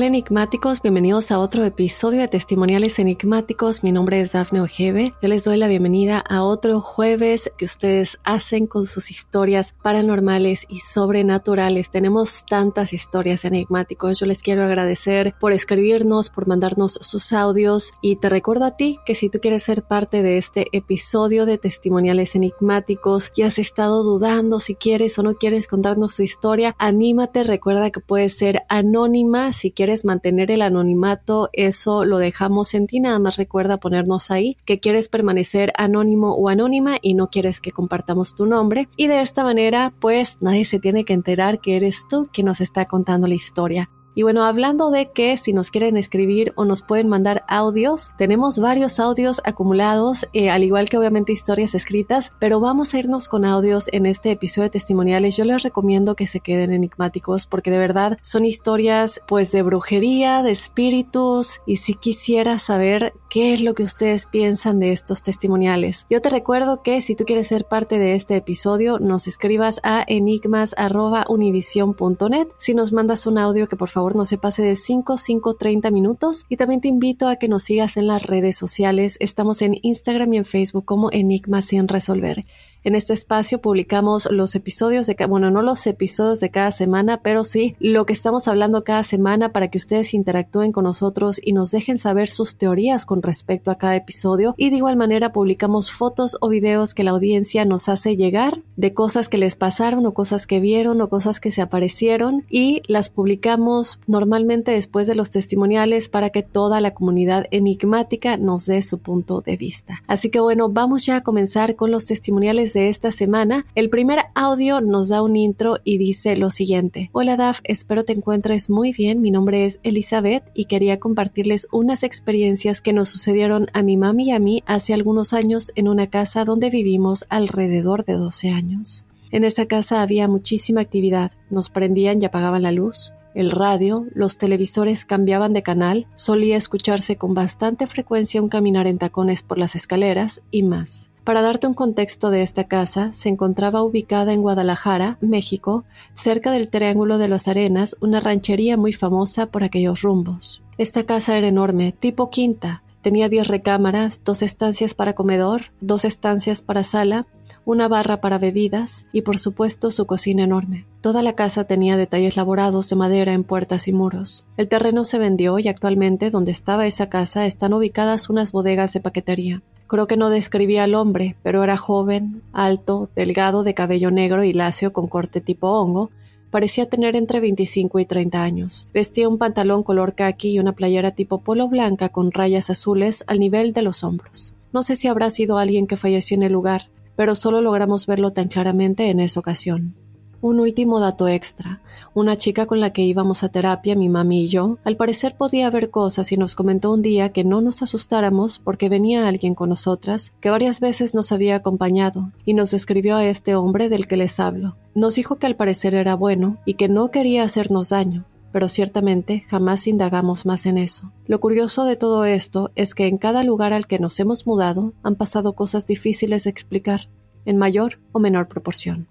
Hola enigmáticos, bienvenidos a otro episodio de Testimoniales Enigmáticos. Mi nombre es Dafne Ojeve. Yo les doy la bienvenida a otro jueves que ustedes hacen con sus historias paranormales y sobrenaturales. Tenemos tantas historias enigmáticos. Yo les quiero agradecer por escribirnos, por mandarnos sus audios y te recuerdo a ti que si tú quieres ser parte de este episodio de Testimoniales Enigmáticos y has estado dudando si quieres o no quieres contarnos su historia, anímate, recuerda que puedes ser anónima si quieres mantener el anonimato, eso lo dejamos en ti. Nada más recuerda ponernos ahí que quieres permanecer anónimo o anónima y no quieres que compartamos tu nombre. Y de esta manera, pues nadie se tiene que enterar que eres tú quien nos está contando la historia. Y bueno, hablando de que si nos quieren escribir o nos pueden mandar audios, tenemos varios audios acumulados, eh, al igual que obviamente historias escritas, pero vamos a irnos con audios en este episodio de testimoniales. Yo les recomiendo que se queden enigmáticos porque de verdad son historias pues de brujería, de espíritus y si quisiera saber qué es lo que ustedes piensan de estos testimoniales. Yo te recuerdo que si tú quieres ser parte de este episodio, nos escribas a enigmas.univision.net. Si nos mandas un audio que por favor no se pase de 5, 5, 30 minutos. Y también te invito a que nos sigas en las redes sociales. Estamos en Instagram y en Facebook como Enigma sin resolver. En este espacio publicamos los episodios de, bueno, no los episodios de cada semana, pero sí lo que estamos hablando cada semana para que ustedes interactúen con nosotros y nos dejen saber sus teorías con respecto a cada episodio. Y de igual manera publicamos fotos o videos que la audiencia nos hace llegar de cosas que les pasaron o cosas que vieron o cosas que se aparecieron y las publicamos normalmente después de los testimoniales para que toda la comunidad enigmática nos dé su punto de vista. Así que bueno, vamos ya a comenzar con los testimoniales de esta semana. El primer audio nos da un intro y dice lo siguiente. Hola Daf, espero te encuentres muy bien. Mi nombre es Elizabeth y quería compartirles unas experiencias que nos sucedieron a mi mami y a mí hace algunos años en una casa donde vivimos alrededor de 12 años. En esa casa había muchísima actividad. Nos prendían y apagaban la luz. El radio, los televisores cambiaban de canal, solía escucharse con bastante frecuencia un caminar en tacones por las escaleras y más. Para darte un contexto de esta casa, se encontraba ubicada en Guadalajara, México, cerca del Triángulo de las Arenas, una ranchería muy famosa por aquellos rumbos. Esta casa era enorme, tipo quinta. Tenía diez recámaras, dos estancias para comedor, dos estancias para sala, una barra para bebidas y por supuesto su cocina enorme. Toda la casa tenía detalles laborados de madera en puertas y muros. El terreno se vendió y actualmente donde estaba esa casa están ubicadas unas bodegas de paquetería. Creo que no describía al hombre, pero era joven, alto, delgado, de cabello negro y lacio con corte tipo hongo. Parecía tener entre 25 y 30 años. Vestía un pantalón color khaki y una playera tipo polo blanca con rayas azules al nivel de los hombros. No sé si habrá sido alguien que falleció en el lugar, pero solo logramos verlo tan claramente en esa ocasión. Un último dato extra. Una chica con la que íbamos a terapia, mi mami y yo, al parecer podía ver cosas y nos comentó un día que no nos asustáramos porque venía alguien con nosotras que varias veces nos había acompañado y nos describió a este hombre del que les hablo. Nos dijo que al parecer era bueno y que no quería hacernos daño, pero ciertamente jamás indagamos más en eso. Lo curioso de todo esto es que en cada lugar al que nos hemos mudado han pasado cosas difíciles de explicar, en mayor o menor proporción.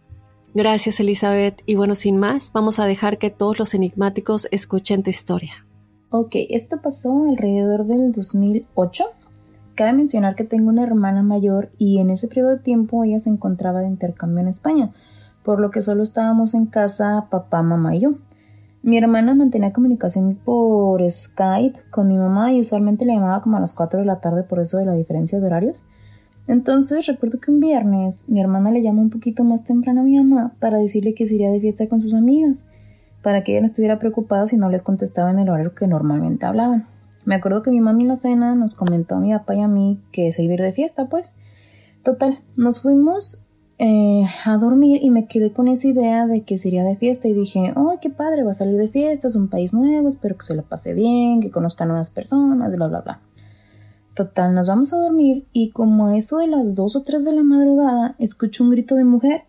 Gracias Elizabeth y bueno, sin más, vamos a dejar que todos los enigmáticos escuchen tu historia. Ok, esto pasó alrededor del 2008. Cabe mencionar que tengo una hermana mayor y en ese periodo de tiempo ella se encontraba de intercambio en España, por lo que solo estábamos en casa papá, mamá y yo. Mi hermana mantenía comunicación por Skype con mi mamá y usualmente le llamaba como a las 4 de la tarde por eso de la diferencia de horarios. Entonces recuerdo que un viernes mi hermana le llamó un poquito más temprano a mi mamá para decirle que se iría de fiesta con sus amigas, para que ella no estuviera preocupada si no le contestaba en el horario que normalmente hablaban. Me acuerdo que mi mamá en la cena nos comentó a mi papá y a mí que se iba de fiesta, pues. Total, nos fuimos eh, a dormir y me quedé con esa idea de que sería de fiesta y dije, ¡ay, qué padre! Va a salir de fiesta, es un país nuevo, espero que se lo pase bien, que conozca nuevas personas, bla, bla, bla. Total, nos vamos a dormir y como a eso de las 2 o 3 de la madrugada escucho un grito de mujer,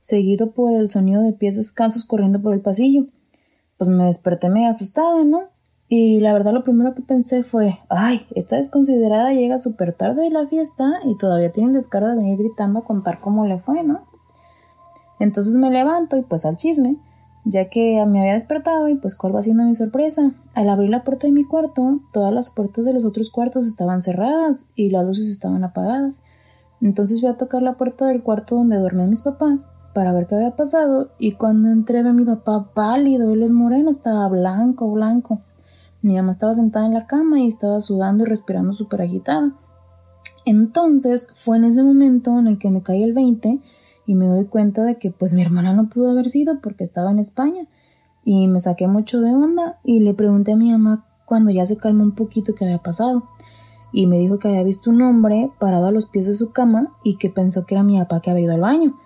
seguido por el sonido de pies descalzos corriendo por el pasillo. Pues me desperté medio asustada, ¿no? Y la verdad lo primero que pensé fue, ay, esta desconsiderada llega súper tarde de la fiesta y todavía tiene el descaro de venir gritando a contar cómo le fue, ¿no? Entonces me levanto y pues al chisme, ya que me había despertado y pues cuál va siendo mi sorpresa. Al abrir la puerta de mi cuarto, todas las puertas de los otros cuartos estaban cerradas y las luces estaban apagadas. Entonces fui a tocar la puerta del cuarto donde duermen mis papás para ver qué había pasado y cuando entré a mi papá pálido, él es moreno, estaba blanco, blanco. Mi mamá estaba sentada en la cama y estaba sudando y respirando súper agitada. Entonces fue en ese momento en el que me caí el 20 y me doy cuenta de que pues mi hermana no pudo haber sido porque estaba en España y me saqué mucho de onda y le pregunté a mi mamá cuando ya se calmó un poquito qué había pasado y me dijo que había visto un hombre parado a los pies de su cama y que pensó que era mi papá que había ido al baño,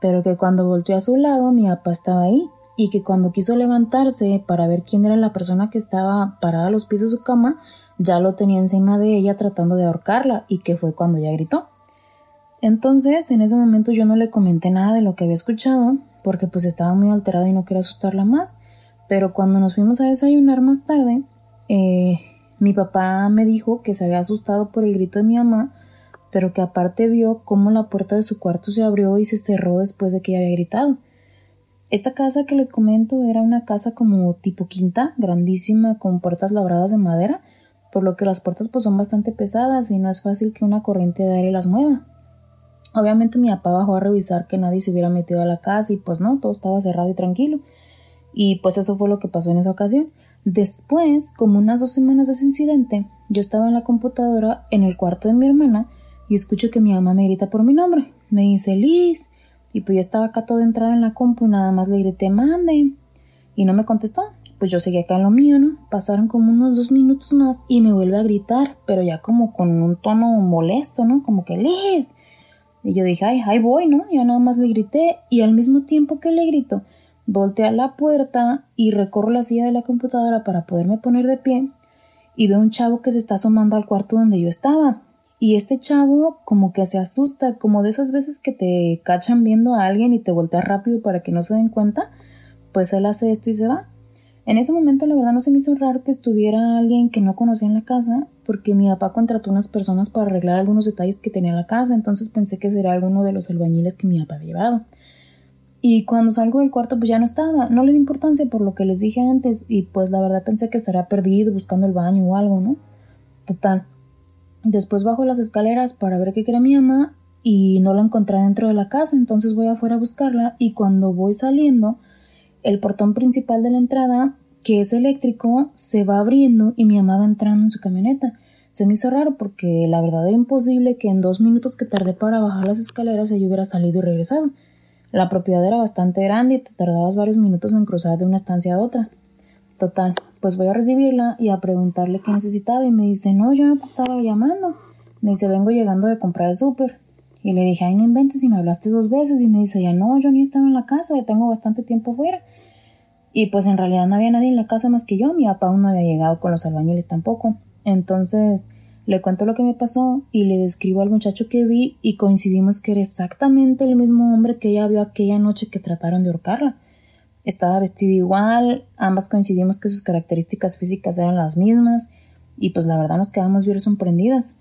pero que cuando volteó a su lado mi papá estaba ahí y que cuando quiso levantarse para ver quién era la persona que estaba parada a los pies de su cama, ya lo tenía encima de ella tratando de ahorcarla y que fue cuando ella gritó. Entonces, en ese momento yo no le comenté nada de lo que había escuchado, porque pues estaba muy alterado y no quería asustarla más, pero cuando nos fuimos a desayunar más tarde, eh, mi papá me dijo que se había asustado por el grito de mi mamá, pero que aparte vio cómo la puerta de su cuarto se abrió y se cerró después de que ella había gritado. Esta casa que les comento era una casa como tipo quinta, grandísima, con puertas labradas de madera, por lo que las puertas pues son bastante pesadas y no es fácil que una corriente de aire las mueva. Obviamente mi papá bajó a revisar que nadie se hubiera metido a la casa y pues no, todo estaba cerrado y tranquilo. Y pues eso fue lo que pasó en esa ocasión. Después, como unas dos semanas de ese incidente, yo estaba en la computadora en el cuarto de mi hermana y escucho que mi mamá me grita por mi nombre. Me dice Liz. Y pues yo estaba acá toda entrada en la compu y nada más le grité, mande. Y no me contestó. Pues yo seguí acá en lo mío, ¿no? Pasaron como unos dos minutos más y me vuelve a gritar, pero ya como con un tono molesto, ¿no? Como que, Liz. Y yo dije, ay, ahí voy, ¿no? Ya nada más le grité y al mismo tiempo que le grito, volteé a la puerta y recorro la silla de la computadora para poderme poner de pie y veo un chavo que se está asomando al cuarto donde yo estaba. Y este chavo como que se asusta, como de esas veces que te cachan viendo a alguien y te voltea rápido para que no se den cuenta, pues él hace esto y se va. En ese momento la verdad no se me hizo raro que estuviera alguien que no conocía en la casa, porque mi papá contrató unas personas para arreglar algunos detalles que tenía en la casa, entonces pensé que sería alguno de los albañiles que mi papá había llevado. Y cuando salgo del cuarto pues ya no estaba, no le di importancia por lo que les dije antes y pues la verdad pensé que estaría perdido buscando el baño o algo, ¿no? Total, Después bajo las escaleras para ver qué quería mi mamá y no la encontré dentro de la casa, entonces voy afuera a buscarla y cuando voy saliendo, el portón principal de la entrada, que es eléctrico, se va abriendo y mi mamá va entrando en su camioneta. Se me hizo raro porque la verdad era imposible que en dos minutos que tardé para bajar las escaleras ella hubiera salido y regresado. La propiedad era bastante grande y te tardabas varios minutos en cruzar de una estancia a otra. Total, pues voy a recibirla y a preguntarle qué necesitaba y me dice, no, yo no te estaba llamando. Me dice, vengo llegando de comprar el súper. Y le dije, ay, no inventes y me hablaste dos veces. Y me dice, ya no, yo ni estaba en la casa, ya tengo bastante tiempo fuera. Y pues en realidad no había nadie en la casa más que yo, mi papá aún no había llegado con los albañiles tampoco. Entonces le cuento lo que me pasó y le describo al muchacho que vi y coincidimos que era exactamente el mismo hombre que ella vio aquella noche que trataron de ahorcarla. Estaba vestido igual, ambas coincidimos que sus características físicas eran las mismas y pues la verdad nos quedamos bien sorprendidas.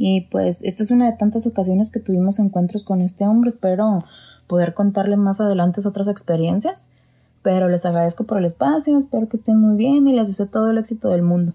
Y pues esta es una de tantas ocasiones que tuvimos encuentros con este hombre, espero poder contarle más adelante otras experiencias, pero les agradezco por el espacio, espero que estén muy bien y les deseo todo el éxito del mundo.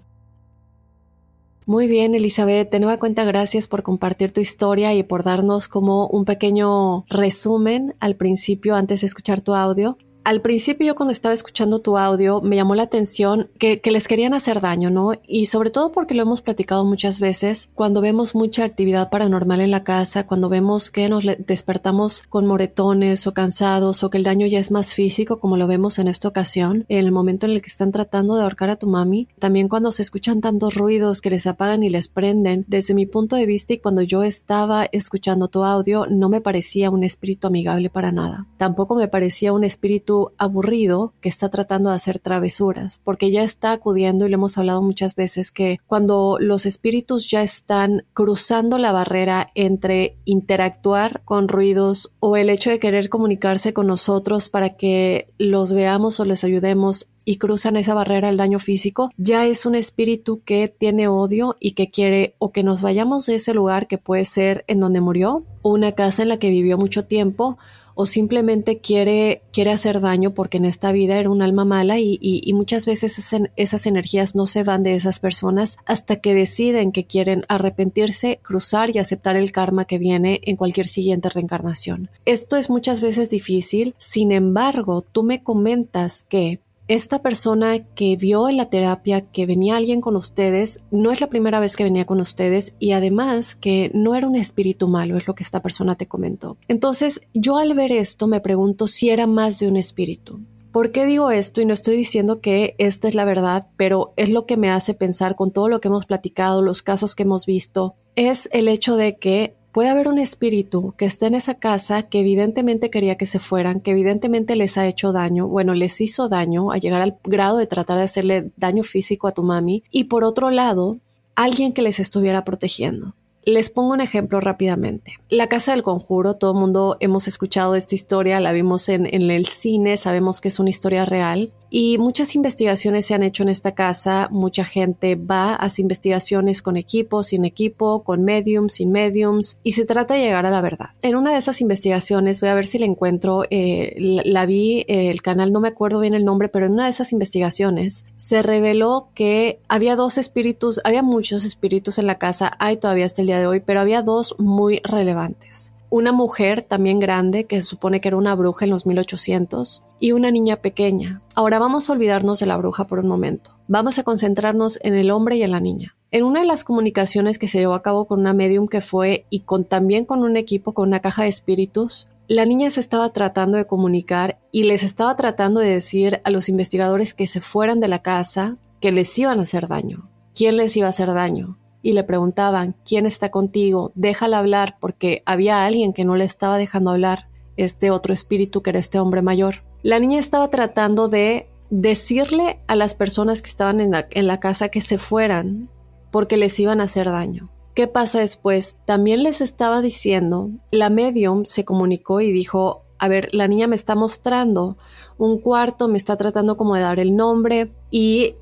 Muy bien, Elizabeth. De nueva cuenta, gracias por compartir tu historia y por darnos como un pequeño resumen al principio antes de escuchar tu audio. Al principio yo cuando estaba escuchando tu audio me llamó la atención que, les querían hacer daño, ¿no? Y sobre todo porque lo hemos platicado muchas veces, cuando vemos mucha actividad paranormal en la casa, cuando vemos que nos despertamos con moretones o cansados o que el daño ya es más físico como lo vemos en esta ocasión, en el momento en el que están tratando de ahorcar a tu mami, también cuando se escuchan tantos ruidos que les apagan y les prenden, desde mi punto de vista y cuando yo estaba escuchando tu audio no me parecía un espíritu amigable para nada, tampoco me parecía un espíritu aburrido que está tratando de hacer travesuras, porque ya está acudiendo y le hemos hablado muchas veces que cuando los espíritus ya están cruzando la barrera entre interactuar con ruidos o el hecho de querer comunicarse con nosotros para que los veamos o les ayudemos y cruzan esa barrera del daño físico, ya es un espíritu que tiene odio y que quiere o que nos vayamos de ese lugar que puede ser en donde murió o una casa en la que vivió mucho tiempo o simplemente quiere, quiere hacer daño porque en esta vida era un alma mala y, y, muchas veces esas, energías no se van de esas personas hasta que deciden que quieren arrepentirse, cruzar y aceptar el karma que viene en cualquier siguiente reencarnación. Esto es muchas veces difícil, sin embargo, tú me comentas que esta persona que vio en la terapia que venía alguien con ustedes, no es la primera vez que venía con ustedes y además que no era un espíritu malo, es lo que esta persona te comentó. Entonces, yo al ver esto me pregunto si era más de un espíritu. ¿Por qué digo esto? Y no estoy diciendo que esta es la verdad, pero es lo que me hace pensar con todo lo que hemos platicado, los casos que hemos visto, es el hecho de que Puede haber un espíritu que esté en esa casa que evidentemente quería que se fueran, que evidentemente les ha hecho daño, bueno, les hizo daño a llegar al grado de tratar de hacerle daño físico a tu mami, y por otro lado, alguien que les estuviera protegiendo. Les pongo un ejemplo rápidamente. La Casa del Conjuro, todo el mundo hemos escuchado esta historia, la vimos en, en, el cine, sabemos que es una historia real. Y muchas investigaciones se han hecho en esta casa, mucha gente va, hace investigaciones con equipo, sin equipo, con mediums, sin mediums, y se trata de llegar a la verdad. En una de esas investigaciones, voy a ver si la encuentro, eh, la, vi, eh, el canal, no me acuerdo bien el nombre, pero en una de esas investigaciones se reveló que había dos espíritus, había muchos espíritus en la casa, hay todavía hasta el día de hoy, pero había dos muy relevantes una mujer también grande, que se supone que era una bruja en los 1800, y una niña pequeña. Ahora vamos a olvidarnos de la bruja por un momento. Vamos a concentrarnos en el hombre y en la niña. En una de las comunicaciones que se llevó a cabo con una medium que fue y con también con un equipo con una caja de espíritus, la niña se estaba tratando de comunicar y les estaba tratando de decir a los investigadores que se fueran de la casa, que les iban a hacer daño. ¿Quién les iba a hacer daño? Y le preguntaban, ¿quién está contigo? Déjala hablar porque había alguien que no le estaba dejando hablar, este otro espíritu que era este hombre mayor. La niña estaba tratando de decirle a las personas que estaban en la, casa que se fueran porque les iban a hacer daño. ¿Qué pasa después? También les estaba diciendo, la medium se comunicó y dijo, a ver, la niña me está mostrando un cuarto, me está tratando como de dar el nombre y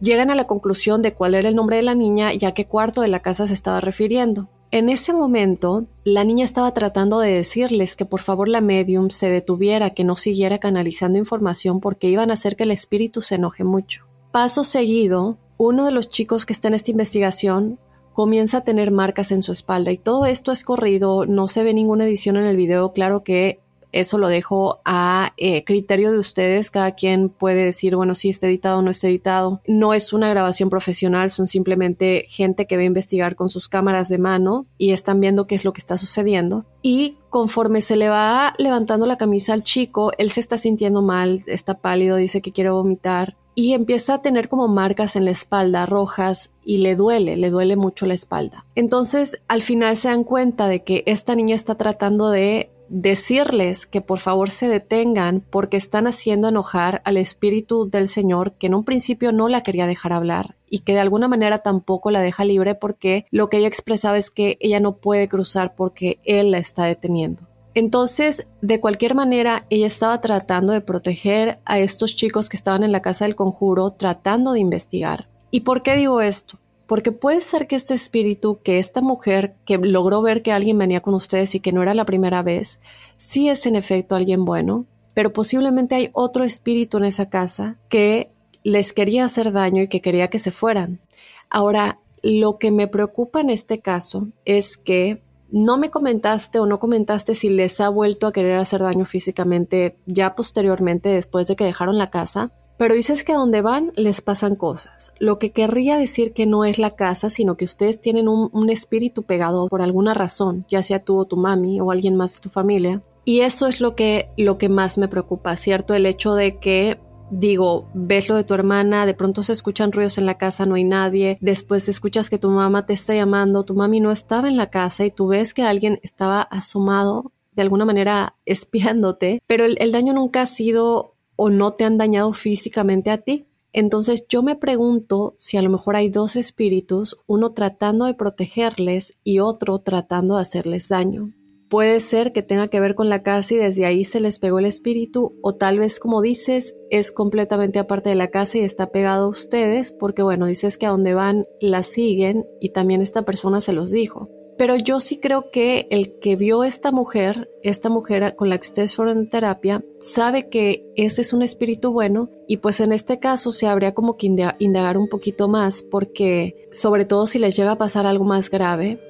llegan a la conclusión de cuál era el nombre de la niña y a qué cuarto de la casa se estaba refiriendo. En ese momento, la niña estaba tratando de decirles que por favor la medium se detuviera, que no siguiera canalizando información porque iban a hacer que el espíritu se enoje mucho. Paso seguido, uno de los chicos que está en esta investigación comienza a tener marcas en su espalda y todo esto es corrido, no se ve ninguna edición en el video, claro que eso lo dejo a eh, criterio de ustedes. Cada quien puede decir, bueno, si está editado o no está editado. No es una grabación profesional, son simplemente gente que va a investigar con sus cámaras de mano y están viendo qué es lo que está sucediendo. Y conforme se le va levantando la camisa al chico, él se está sintiendo mal, está pálido, dice que quiere vomitar y empieza a tener como marcas en la espalda rojas y le duele, le duele mucho la espalda. Entonces al final se dan cuenta de que esta niña está tratando de decirles que por favor se detengan porque están haciendo enojar al Espíritu del Señor que en un principio no la quería dejar hablar y que de alguna manera tampoco la deja libre porque lo que ella expresaba es que ella no puede cruzar porque Él la está deteniendo. Entonces, de cualquier manera, ella estaba tratando de proteger a estos chicos que estaban en la casa del conjuro, tratando de investigar. ¿Y por qué digo esto? Porque puede ser que este espíritu, que esta mujer que logró ver que alguien venía con ustedes y que no era la primera vez, sí es en efecto alguien bueno, pero posiblemente hay otro espíritu en esa casa que les quería hacer daño y que quería que se fueran. Ahora, lo que me preocupa en este caso es que No me comentaste o no comentaste si les ha vuelto a querer hacer daño físicamente ya posteriormente después de que dejaron la casa, pero dices que donde van les pasan cosas, lo que querría decir que no es la casa, sino que ustedes tienen un, espíritu pegado por alguna razón, ya sea tú o tu mami o alguien más de tu familia. Y eso es lo que, lo que más me preocupa, ¿cierto? El hecho de que digo, ves lo de tu hermana, de pronto se escuchan ruidos en la casa, no hay nadie, después escuchas que tu mamá te está llamando, tu mami no estaba en la casa y tú ves que alguien estaba asomado de alguna manera espiándote, pero el daño nunca ha sido o no te han dañado físicamente a ti. Entonces yo me pregunto si a lo mejor hay dos espíritus, uno tratando de protegerles y otro tratando de hacerles daño. Puede ser que tenga que ver con la casa y desde ahí se les pegó el espíritu o tal vez como dices es completamente aparte de la casa y está pegado a ustedes porque bueno, dices que a donde van la siguen y también esta persona se los dijo. Pero yo sí creo que el que vio esta mujer, esta mujer con la que ustedes fueron en terapia, sabe que ese es un espíritu bueno y pues en este caso se habría como que indagar un poquito más porque sobre todo si les llega a pasar algo más grave,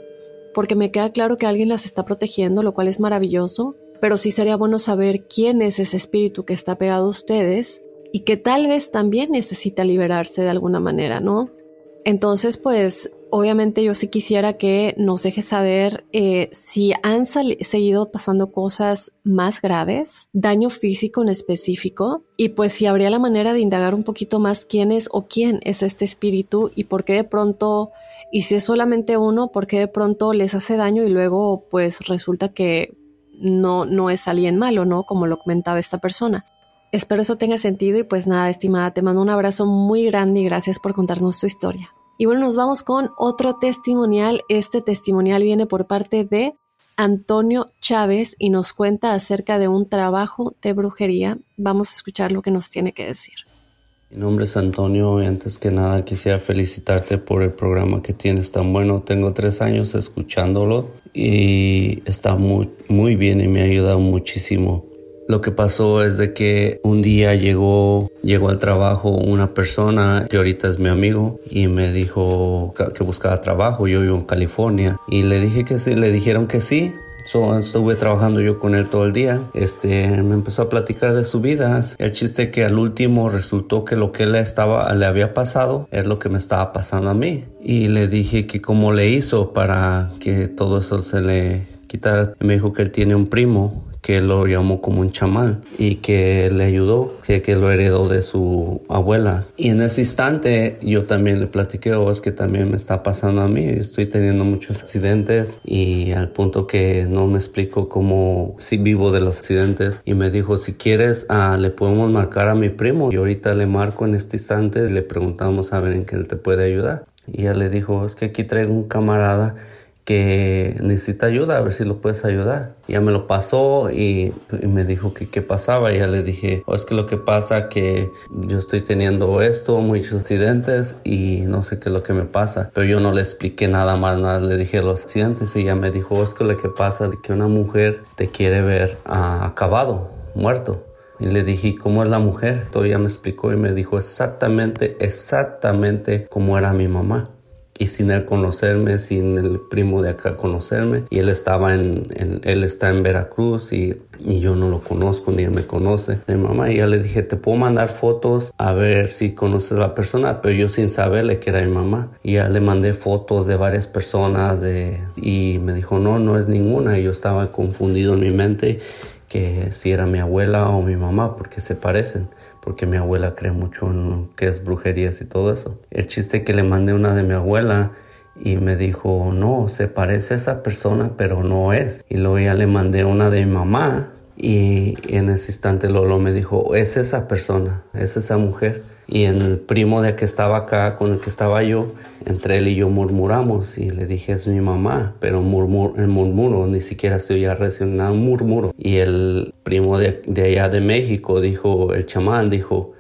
porque me queda claro que alguien las está protegiendo, lo cual es maravilloso, pero sí sería bueno saber quién es ese espíritu que está pegado a ustedes y que tal vez también necesita liberarse de alguna manera, ¿no? Entonces, pues obviamente yo sí quisiera que nos deje saber eh, si han seguido pasando cosas más graves, daño físico en específico, y pues si habría la manera de indagar un poquito más quién es o quién es este espíritu y por qué de pronto y si es solamente uno, ¿por qué de pronto les hace daño y luego pues resulta que no, no es alguien malo, ¿no? Como lo comentaba esta persona. Espero eso tenga sentido y pues nada, estimada, te mando un abrazo muy grande y gracias por contarnos tu historia. Y bueno, nos vamos con otro testimonial. Este testimonial viene por parte de Antonio Chávez y nos cuenta acerca de un trabajo de brujería. Vamos a escuchar lo que nos tiene que decir. Mi nombre es Antonio y antes que nada quisiera felicitarte por el programa que tienes tan bueno. Tengo tres años escuchándolo y está muy, muy bien y me ha ayudado muchísimo. Lo que pasó es de que un día llegó, llegó al trabajo una persona que ahorita es mi amigo y me dijo que buscaba trabajo. Yo vivo en California y le dije que sí, le dijeron que sí So, estuve trabajando yo con él todo el día. Este, me empezó a platicar de su vida. El chiste que al último resultó que lo que él estaba, le había pasado es lo que me estaba pasando a mí. Y le dije que cómo le hizo para que todo eso se le quitara. Me dijo que él tiene un primo que lo llamó como un chamán y que le ayudó, que, que lo heredó de su abuela. Y en ese instante yo también le platiqué, oh, es que también me está pasando a mí, estoy teniendo muchos accidentes y al punto que no me explico cómo si vivo de los accidentes y me dijo, si quieres, ah, le podemos marcar a mi primo y ahorita le marco en este instante, le preguntamos a ver en qué te puede ayudar. Y ella le dijo, es que aquí traigo un camarada que necesita ayuda, a ver si lo puedes ayudar. Ya me lo pasó y, me dijo que qué pasaba. Y ya le dije, oh, es que lo que pasa que yo estoy teniendo esto, muchos accidentes y no sé qué es lo que me pasa. Pero yo no le expliqué nada más, nada le dije los accidentes y ella me dijo, oh, es que lo que pasa es que una mujer te quiere ver acabado, muerto. Y le dije, ¿cómo es la mujer? Todavía me explicó y me dijo exactamente, exactamente cómo era mi mamá y sin él conocerme, sin el primo de acá conocerme. Y él estaba en, él está en Veracruz y, y, yo no lo conozco ni él me conoce. Mi mamá y ya le dije, te puedo mandar fotos a ver si conoces a la persona, pero yo sin saberle que era mi mamá. Y ya le mandé fotos de varias personas de, y me dijo, no, no es ninguna. Y yo estaba confundido en mi mente que si era mi abuela o mi mamá porque se parecen porque mi abuela cree mucho en que es brujerías y todo eso. El chiste que le mandé una de mi abuela y me dijo, no, se parece a esa persona, pero no es. Y luego ya le mandé una de mi mamá y en ese instante Lolo me dijo, es esa persona, es esa mujer. Y el primo de que estaba acá, con el que estaba yo, entre él y yo murmuramos y le dije es mi mamá, pero murmur, el murmuro ni siquiera se oía reaccionar un murmuro. Y el primo de, allá de México dijo, el chamán dijo,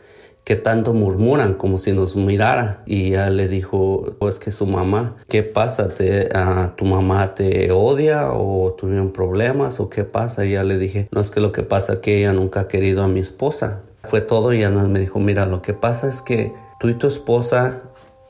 que tanto murmuran como si nos mirara. Y ya le dijo pues que su mamá qué pasa ¿Te, tu mamá te odia o tuvieron problemas o qué pasa y ya le dije no es que lo que pasa es que ella nunca ha querido a mi esposa fue todo y ya me dijo mira lo que pasa es que tú y tu esposa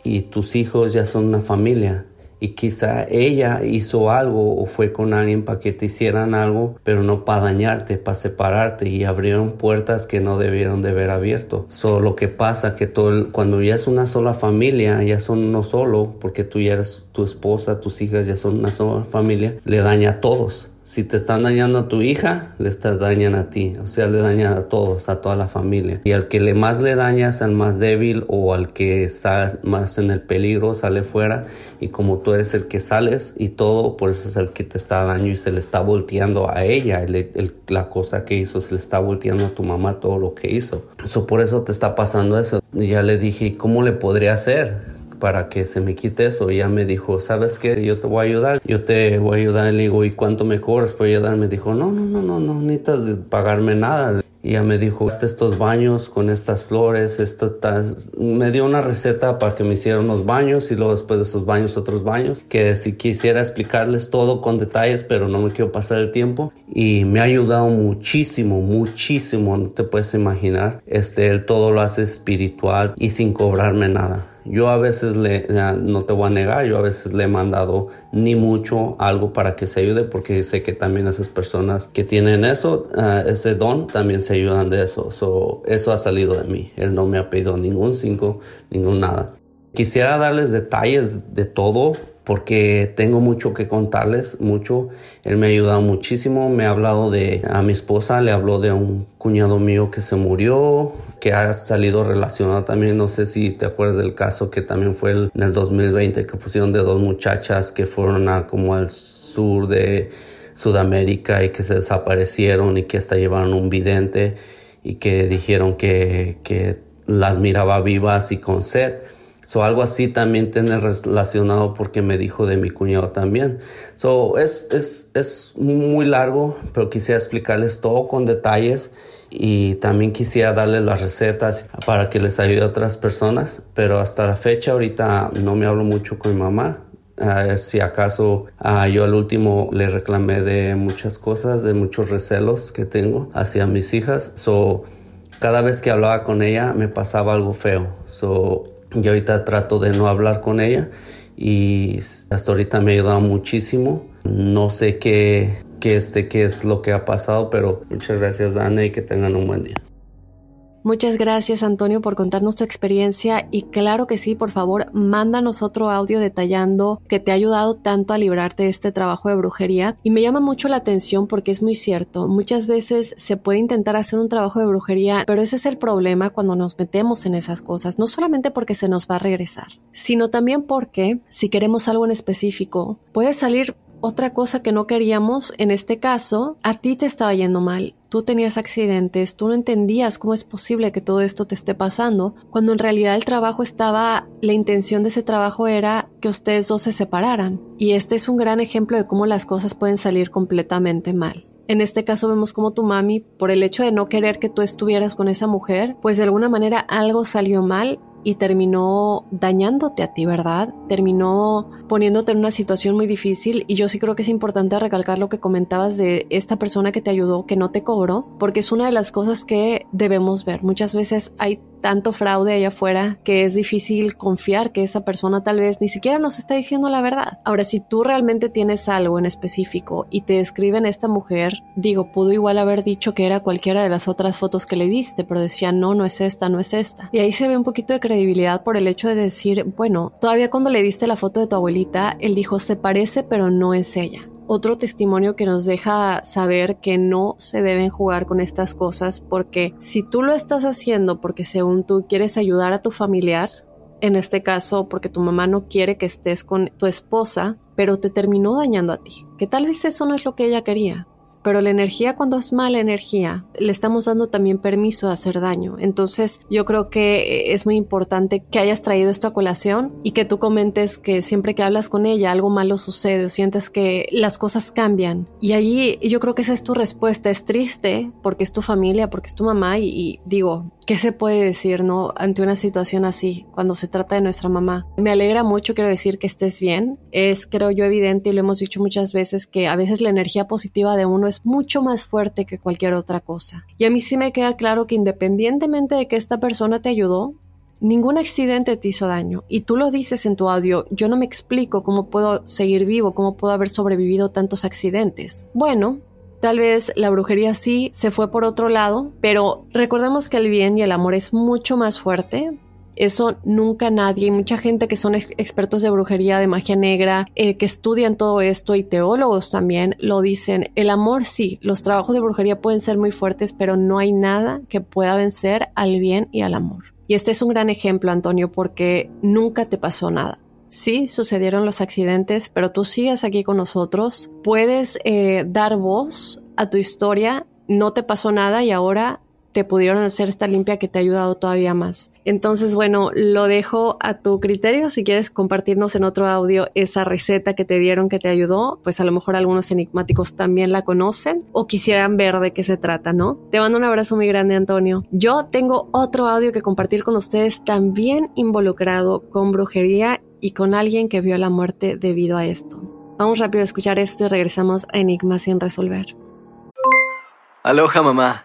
y tus hijos ya son una familia y quizá ella hizo algo o fue con alguien para que te hicieran algo, pero no para dañarte, para separarte y abrieron puertas que no debieron de haber abierto. Solo lo que pasa que todo cuando ya es una sola familia, ya son uno solo, porque tú ya eres tu esposa, tus hijas ya son una sola familia, le daña a todos. Si te están dañando a tu hija, le estás dañando a ti. O sea, le dañan a todos, a toda la familia. Y al que le más le dañas, al más débil o al que está más en el peligro, sale fuera. Y como tú eres el que sales y todo, por eso es el que te está dañando y se le está volteando a ella. la cosa que hizo, se le está volteando a tu mamá todo lo que hizo. Eso por eso te está pasando eso. Ya le dije, ¿cómo le podría hacer? Para que se me quite eso. Y ella me dijo, ¿sabes qué? Yo te voy a ayudar. Yo te voy a ayudar. Le digo, ¿y cuánto me cobras por ayudar? Me dijo, no, no, no, no, no necesitas pagarme nada. Y ella me dijo, estos baños con estas flores, esto me dio una receta para que me hiciera unos baños y luego después de esos baños otros baños, que si quisiera explicarles todo con detalles, pero no me quiero pasar el tiempo. Y me ha ayudado muchísimo, muchísimo, no te puedes imaginar. Este, él todo lo hace espiritual y sin cobrarme nada. Yo a veces le, no te voy a negar, yo a veces le he mandado ni mucho algo para que se ayude porque sé que también esas personas que tienen eso, ah, ese don, también se ayudan de eso. eso ha salido de mí. Él no me ha pedido ningún cinco, ningún nada. Quisiera darles detalles de todo porque tengo mucho que contarles, mucho. Él me ha ayudado muchísimo, me ha hablado de, a mi esposa le habló de un cuñado mío que se murió, que ha salido relacionado también, no sé si te acuerdas del caso que también fue en el 2020 que pusieron de dos muchachas que fueron a como al sur de Sudamérica y que se desaparecieron y que hasta llevaron un vidente y que dijeron que, que las miraba vivas y con sed. So, algo así también tiene relacionado porque me dijo de mi cuñado también. So, es, es, es muy largo, pero quisiera explicarles todo con detalles y también quisiera darle las recetas para que les ayude a otras personas, pero hasta la fecha ahorita no me hablo mucho con mi mamá. Ah, si acaso uh, yo al último le reclamé de muchas cosas, de muchos recelos que tengo hacia mis hijas. So, cada vez que hablaba con ella me pasaba algo feo. So, yo ahorita trato de no hablar con ella y hasta ahorita me ha ayudado muchísimo. No sé qué, qué, este, es lo que ha pasado, pero muchas gracias Ana y que tengan un buen día. Muchas gracias Antonio por contarnos tu experiencia y claro que sí, por favor, mándanos otro audio detallando que te ha ayudado tanto a librarte de este trabajo de brujería. Y me llama mucho la atención porque es muy cierto, muchas veces se puede intentar hacer un trabajo de brujería, pero ese es el problema cuando nos metemos en esas cosas, no solamente porque se nos va a regresar, sino también porque si queremos algo en específico, puede salir otra cosa que no queríamos, en este caso, a ti te estaba yendo mal, tú tenías accidentes, tú no entendías cómo es posible que todo esto te esté pasando, cuando en realidad el trabajo estaba, la intención de ese trabajo era que ustedes dos se separaran. Y este es un gran ejemplo de cómo las cosas pueden salir completamente mal. En este caso vemos como tu mami, por el hecho de no querer que tú estuvieras con esa mujer, pues de alguna manera algo salió mal y terminó dañándote a ti, ¿verdad? Terminó poniéndote en una situación muy difícil y yo sí creo que es importante recalcar lo que comentabas de esta persona que te ayudó, que no te cobró, porque es una de las cosas que debemos ver. Muchas veces hay tanto fraude allá afuera que es difícil confiar que esa persona tal vez ni siquiera nos está diciendo la verdad. Ahora, si tú realmente tienes algo en específico y te describen esta mujer, digo, pudo igual haber dicho que era cualquiera de las otras fotos que le diste, pero decía, no, no es esta, no es esta. Y ahí se ve un poquito de credibilidad por el hecho de decir, bueno, todavía cuando le diste la foto de tu abuelita, él dijo, se parece, pero no es ella otro testimonio que nos deja saber que no se deben jugar con estas cosas porque si tú lo estás haciendo porque según tú quieres ayudar a tu familiar, en este caso porque tu mamá no quiere que estés con tu esposa, pero te terminó dañando a ti, que tal vez eso no es lo que ella quería pero la energía cuando es mala energía, le estamos dando también permiso de hacer daño. Entonces yo creo que es muy importante que hayas traído esto a colación y que tú comentes que siempre que hablas con ella algo malo sucede o sientes que las cosas cambian. Y ahí yo creo que esa es tu respuesta. Es triste porque es tu familia, porque es tu mamá y, y digo, ¿Qué se puede decir, no, ante una situación así, cuando se trata de nuestra mamá? Me alegra mucho, quiero decir, que estés bien. Es, creo yo, evidente y lo hemos dicho muchas veces que a veces la energía positiva de uno es mucho más fuerte que cualquier otra cosa. Y a mí sí me queda claro que independientemente de que esta persona te ayudó, ningún accidente te hizo daño. Y tú lo dices en tu audio, yo no me explico cómo puedo seguir vivo, cómo puedo haber sobrevivido tantos accidentes. Bueno, Tal vez la brujería sí se fue por otro lado, pero recordemos que el bien y el amor es mucho más fuerte. Eso nunca nadie, y mucha gente que son expertos de brujería, de magia negra, eh, que estudian todo esto y teólogos también lo dicen. El amor sí, los trabajos de brujería pueden ser muy fuertes, pero no hay nada que pueda vencer al bien y al amor. Y este es un gran ejemplo, Antonio, porque nunca te pasó nada. Sí, sucedieron los accidentes, pero tú sigues aquí con nosotros, puedes eh, dar voz a tu historia, no te pasó nada y ahora te pudieron hacer esta limpia que te ha ayudado todavía más. Entonces, bueno, lo dejo a tu criterio. Si quieres compartirnos en otro audio esa receta que te dieron que te ayudó, pues a lo mejor algunos enigmáticos también la conocen o quisieran ver de qué se trata, ¿no? Te mando un abrazo muy grande, Antonio. Yo tengo otro audio que compartir con ustedes también involucrado con brujería y con alguien que vio la muerte debido a esto. Vamos rápido a escuchar esto y regresamos a Enigma sin resolver. Aloha mamá,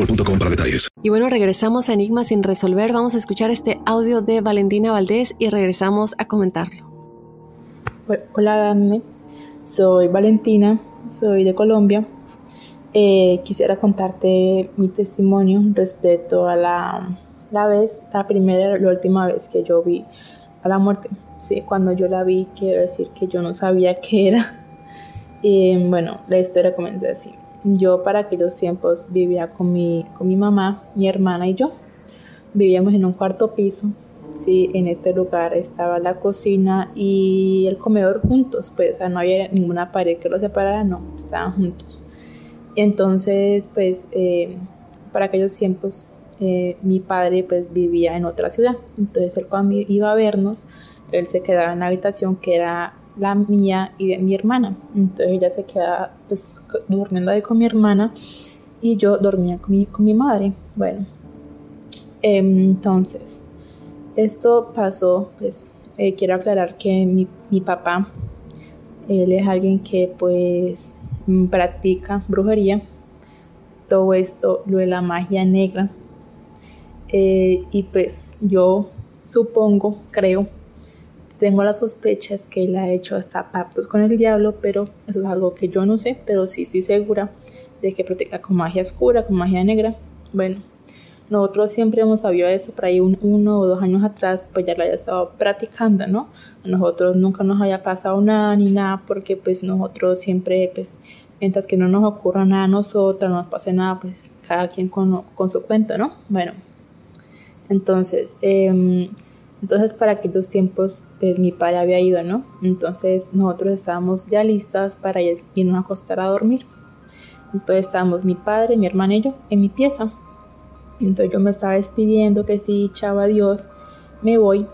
detalles. Y bueno, regresamos a Enigma sin resolver. Vamos a escuchar este audio de Valentina Valdés y regresamos a comentarlo. Hola, Dame. Soy Valentina, soy de Colombia. Eh, quisiera contarte mi testimonio respecto a la, la vez, la primera, la última vez que yo vi a la muerte. Sí, cuando yo la vi, quiero decir que yo no sabía qué era. Y bueno, la historia comienza así. Yo para aquellos tiempos vivía con mi, con mi mamá, mi hermana y yo. Vivíamos en un cuarto piso. Sí, en este lugar estaba la cocina y el comedor juntos, pues no había ninguna pared que los separara, no, estaban juntos. Entonces, pues eh, para aquellos tiempos eh, mi padre pues vivía en otra ciudad. Entonces él cuando iba a vernos, él se quedaba en la habitación que era la mía y de mi hermana. Entonces ella se quedaba pues durmiendo ahí con mi hermana y yo dormía con mi, con mi madre. Bueno, entonces, esto pasó, pues eh, quiero aclarar que mi, mi, papá, él es alguien que pues practica brujería, todo esto, lo de la magia negra. Eh, y pues yo supongo, creo, tengo las sospechas que él ha hecho hasta pactos con el diablo, pero eso es algo que yo no sé, pero sí estoy segura de que practica con magia oscura, con magia negra. Bueno, nosotros siempre hemos sabido eso, por ahí uno o dos años atrás, pues ya lo haya estado practicando, ¿no? A nosotros nunca nos haya pasado nada ni nada, porque pues nosotros siempre, pues, mientras que no nos ocurra nada a nosotros, no nos pase nada, pues cada quien con, con su cuento, ¿no? Bueno, entonces, eh, entonces para aquellos tiempos pues mi padre había ido, ¿no? Entonces nosotros estábamos ya listas para irnos a acostar a dormir. Entonces estábamos mi padre, mi hermana y yo en mi pieza. Entonces yo me estaba despidiendo que sí, chava Dios, me voy.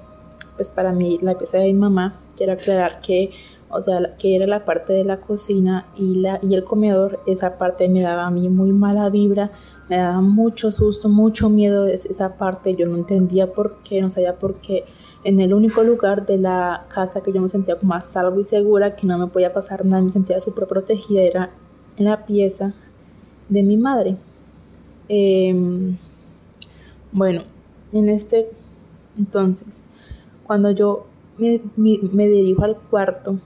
pues para mí la pieza de mi mamá, quiero aclarar que, o sea, que era la parte de la cocina y, la, y el comedor, esa parte me daba a mí muy mala vibra, me daba mucho susto, mucho miedo esa parte, yo no entendía por qué, no sabía por qué. En el único lugar de la casa que yo me sentía como a salvo y segura, que no me podía pasar nada, me sentía súper protegida, era en la pieza de mi madre. Em, bueno, en este entonces, cuando yo me, dirijo al cuarto,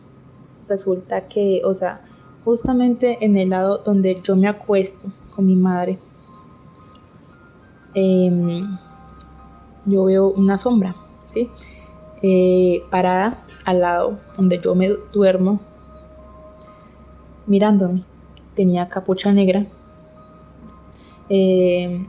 resulta que, o sea, justamente en el lado donde yo me acuesto con mi madre, em, yo veo una sombra, ¿sí? Eh, parada al lado donde yo me duermo, mirándome. Tenía capucha negra. Eh,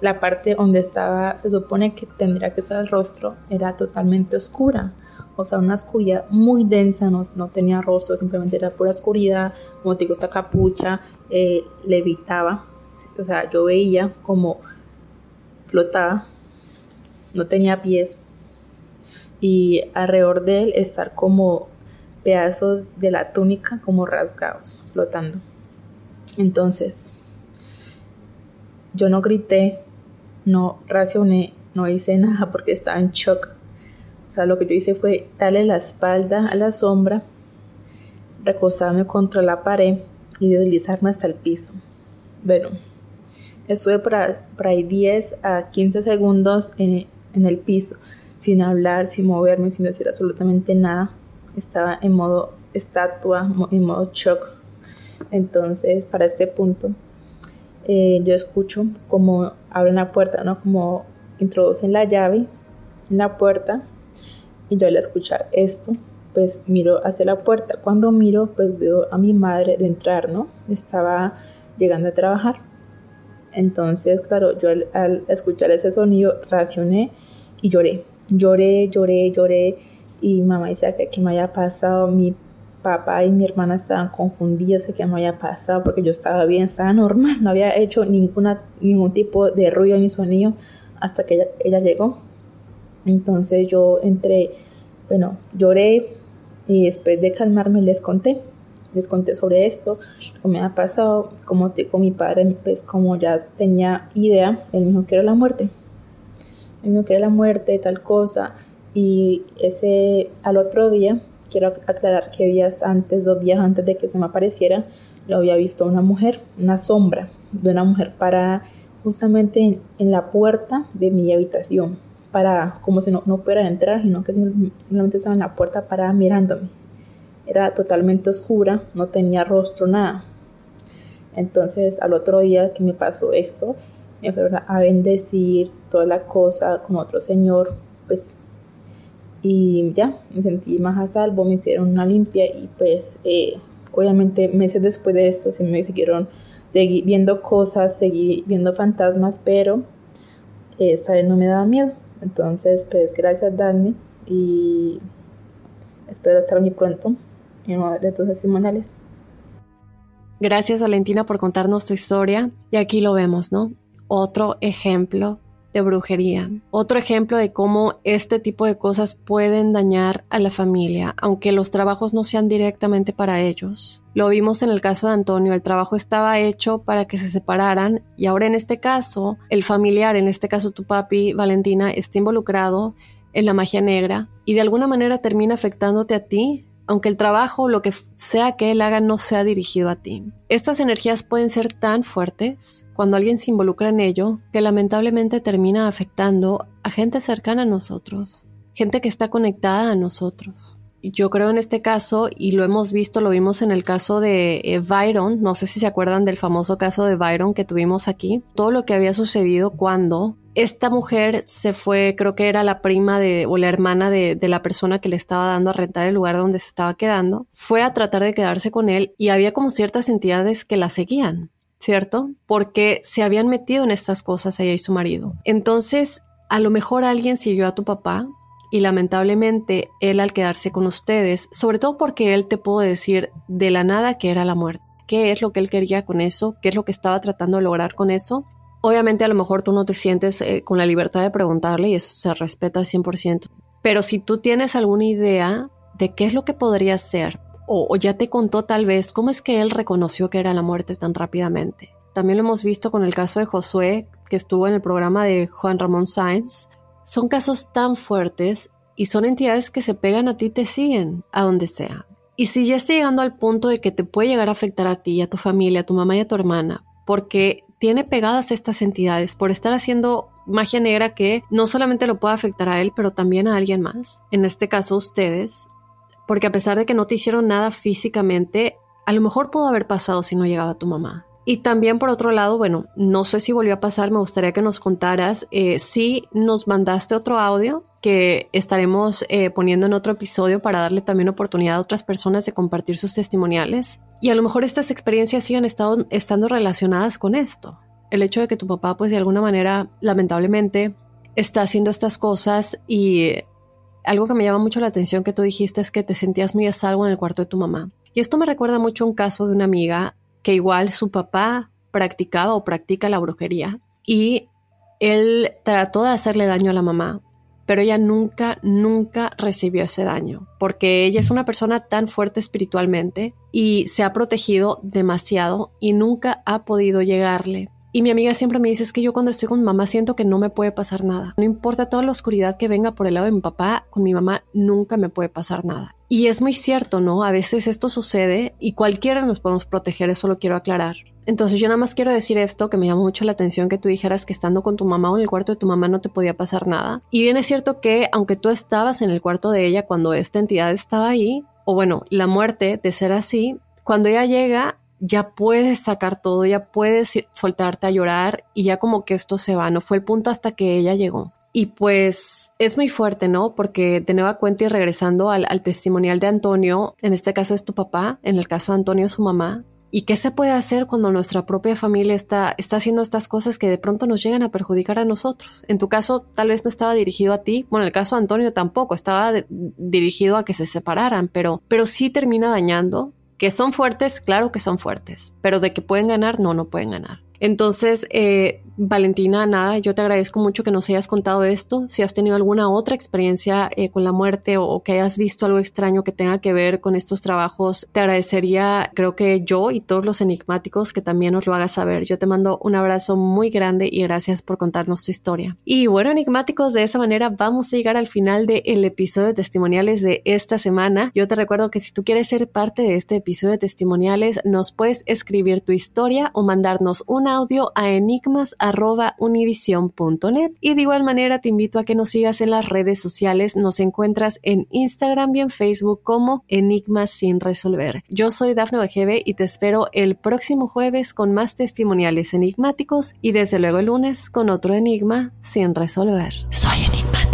la parte donde estaba, se supone que tendría que ser el rostro, era totalmente oscura. O sea, una oscuridad muy densa, no, tenía rostro, simplemente era pura oscuridad. Como te digo, esta capucha eh, levitaba. O sea, yo veía como flotaba, no tenía pies. Y alrededor de él estar como pedazos de la túnica como rasgados, flotando. Entonces, yo no grité, no racioné, no hice nada porque estaba en shock. O sea, lo que yo hice fue darle la espalda a la sombra, recostarme contra la pared y deslizarme hasta el piso. Bueno, estuve por, ahí 10 a 15 segundos en, en el piso, sin hablar, sin moverme, sin decir absolutamente nada. Estaba en modo estatua, en modo shock. Entonces, para este punto, eh, yo escucho como abren la puerta, ¿no? Como introducen la llave en la puerta y yo al escuchar esto, pues miro hacia la puerta. Cuando miro, pues veo a mi madre de entrar, ¿no? Estaba llegando a trabajar. Entonces, claro, yo al, escuchar ese sonido racioné y lloré. Lloré, lloré, lloré. Y mamá dice que, que me había pasado. Mi papá y mi hermana estaban confundidos de qué me había pasado porque yo estaba bien, estaba normal, no había hecho ninguna, ningún tipo de ruido ni sonido hasta que ella, llegó. Entonces yo entré, bueno, lloré y después de calmarme les conté, les conté sobre esto, lo que me había pasado, como te, con mi padre, pues como ya tenía idea, él me dijo que era la muerte, él me dijo que era la muerte, tal cosa, y ese, al otro día, quiero aclarar que días antes, dos días antes de que se me apareciera, yo había visto una mujer, una sombra de una mujer para justamente en, la puerta de mi habitación, para como si no, no pudiera entrar, sino que simplemente estaba en la puerta para mirándome. Era totalmente oscura, no tenía rostro, nada. Entonces al otro día que me pasó esto, me fueron a bendecir toda la cosa con otro señor, pues y ya me sentí más a salvo, me hicieron una limpia y pues eh, obviamente meses después de esto se me siguieron seguí viendo cosas, seguí viendo fantasmas, pero esta vez no me daba miedo. Entonces, pues gracias Dani y espero estar muy pronto en uno de tus testimoniales. Gracias Valentina por contarnos tu historia y aquí lo vemos, ¿no? Otro ejemplo de brujería. Otro ejemplo de cómo este tipo de cosas pueden dañar a la familia, aunque los trabajos no sean directamente para ellos. Lo vimos en el caso de Antonio, el trabajo estaba hecho para que se separaran y ahora en este caso, el familiar, en este caso tu papi, Valentina, está involucrado en la magia negra y de alguna manera termina afectándote a ti aunque el trabajo, lo que sea que él haga, no sea dirigido a ti. Estas energías pueden ser tan fuertes cuando alguien se involucra en ello que lamentablemente termina afectando a gente cercana a nosotros, gente que está conectada a nosotros. Yo creo en este caso, y lo hemos visto, lo vimos en el caso de eh, Byron, no sé si se acuerdan del famoso caso de Byron que tuvimos aquí, todo lo que había sucedido cuando esta mujer se fue, creo que era la prima de, o la hermana de, de, la persona que le estaba dando a rentar el lugar donde se estaba quedando, fue a tratar de quedarse con él y había como ciertas entidades que la seguían, ¿cierto? Porque se habían metido en estas cosas ella y su marido. Entonces, a lo mejor alguien siguió a tu papá y lamentablemente él al quedarse con ustedes, sobre todo porque él te pudo decir de la nada que era la muerte. ¿Qué es lo que él quería con eso? ¿Qué es lo que estaba tratando de lograr con eso? Obviamente a lo mejor tú no te sientes eh, con la libertad de preguntarle y eso se respeta 100%. Pero si tú tienes alguna idea de qué es lo que podría ser, o, o ya te contó tal vez cómo es que él reconoció que era la muerte tan rápidamente. También lo hemos visto con el caso de Josué, que estuvo en el programa de Juan Ramón Sáenz. Son casos tan fuertes y son entidades que se pegan a ti y te siguen a donde sea. Y si ya está llegando al punto de que te puede llegar a afectar a ti, a tu familia, a tu mamá y a tu hermana, porque tiene pegadas estas entidades por estar haciendo magia negra que no solamente lo puede afectar a él, pero también a alguien más, en este caso ustedes, porque a pesar de que no te hicieron nada físicamente, a lo mejor pudo haber pasado si no llegaba tu mamá. Y también por otro lado, bueno, no sé si volvió a pasar, me gustaría que nos contaras eh, si nos mandaste otro audio que estaremos eh, poniendo en otro episodio para darle también oportunidad a otras personas de compartir sus testimoniales. Y a lo mejor estas experiencias sigan estado, estando relacionadas con esto. El hecho de que tu papá, pues de alguna manera, lamentablemente, está haciendo estas cosas y algo que me llama mucho la atención que tú dijiste es que te sentías muy a salvo en el cuarto de tu mamá. Y esto me recuerda mucho un caso de una amiga que igual su papá practicaba o practica la brujería y él trató de hacerle daño a la mamá, pero ella nunca, nunca recibió ese daño, porque ella es una persona tan fuerte espiritualmente y se ha protegido demasiado y nunca ha podido llegarle. Y mi amiga siempre me dice es que yo cuando estoy con mi mamá siento que no me puede pasar nada. No importa toda la oscuridad que venga por el lado de mi papá, con mi mamá nunca me puede pasar nada. Y es muy cierto, ¿no? A veces esto sucede y cualquiera nos podemos proteger, eso lo quiero aclarar. Entonces yo nada más quiero decir esto, que me llama mucho la atención que tú dijeras que estando con tu mamá o en el cuarto de tu mamá no te podía pasar nada. Y bien es cierto que aunque tú estabas en el cuarto de ella cuando esta entidad estaba ahí, o bueno, la muerte de ser así, cuando ella llega ya puedes sacar todo, ya puedes soltarte a llorar y ya como que esto se va, no fue el punto hasta que ella llegó. Y pues es muy fuerte, ¿no? Porque de nueva cuenta y regresando al, testimonial de Antonio, en este caso es tu papá, en el caso de Antonio su mamá, ¿Y qué se puede hacer cuando nuestra propia familia está, está haciendo estas cosas que de pronto nos llegan a perjudicar a nosotros? En tu caso, tal vez no estaba dirigido a ti. Bueno, en el caso de Antonio tampoco, estaba dirigido a que se separaran, pero, pero sí termina dañando. Que son fuertes, claro que son fuertes, pero de que pueden ganar, no, no pueden ganar. Entonces, eh, Valentina, nada, yo te agradezco mucho que nos hayas contado esto. Si has tenido alguna otra experiencia eh, con la muerte o, que hayas visto algo extraño que tenga que ver con estos trabajos, te agradecería, creo que yo y todos los enigmáticos que también nos lo hagas saber. Yo te mando un abrazo muy grande y gracias por contarnos tu historia. Y bueno, enigmáticos, de esa manera vamos a llegar al final del episodio de testimoniales de esta semana. Yo te recuerdo que si tú quieres ser parte de este episodio de testimoniales, nos puedes escribir tu historia o mandarnos un audio a enigmas univision.net. Y de igual manera te invito a que nos sigas en las redes sociales. Nos encuentras en Instagram y en Facebook como Enigmas sin resolver. Yo soy Dafne Wegebe y te espero el próximo jueves con más testimoniales enigmáticos y desde luego el lunes con otro enigma sin resolver. Soy enigmático.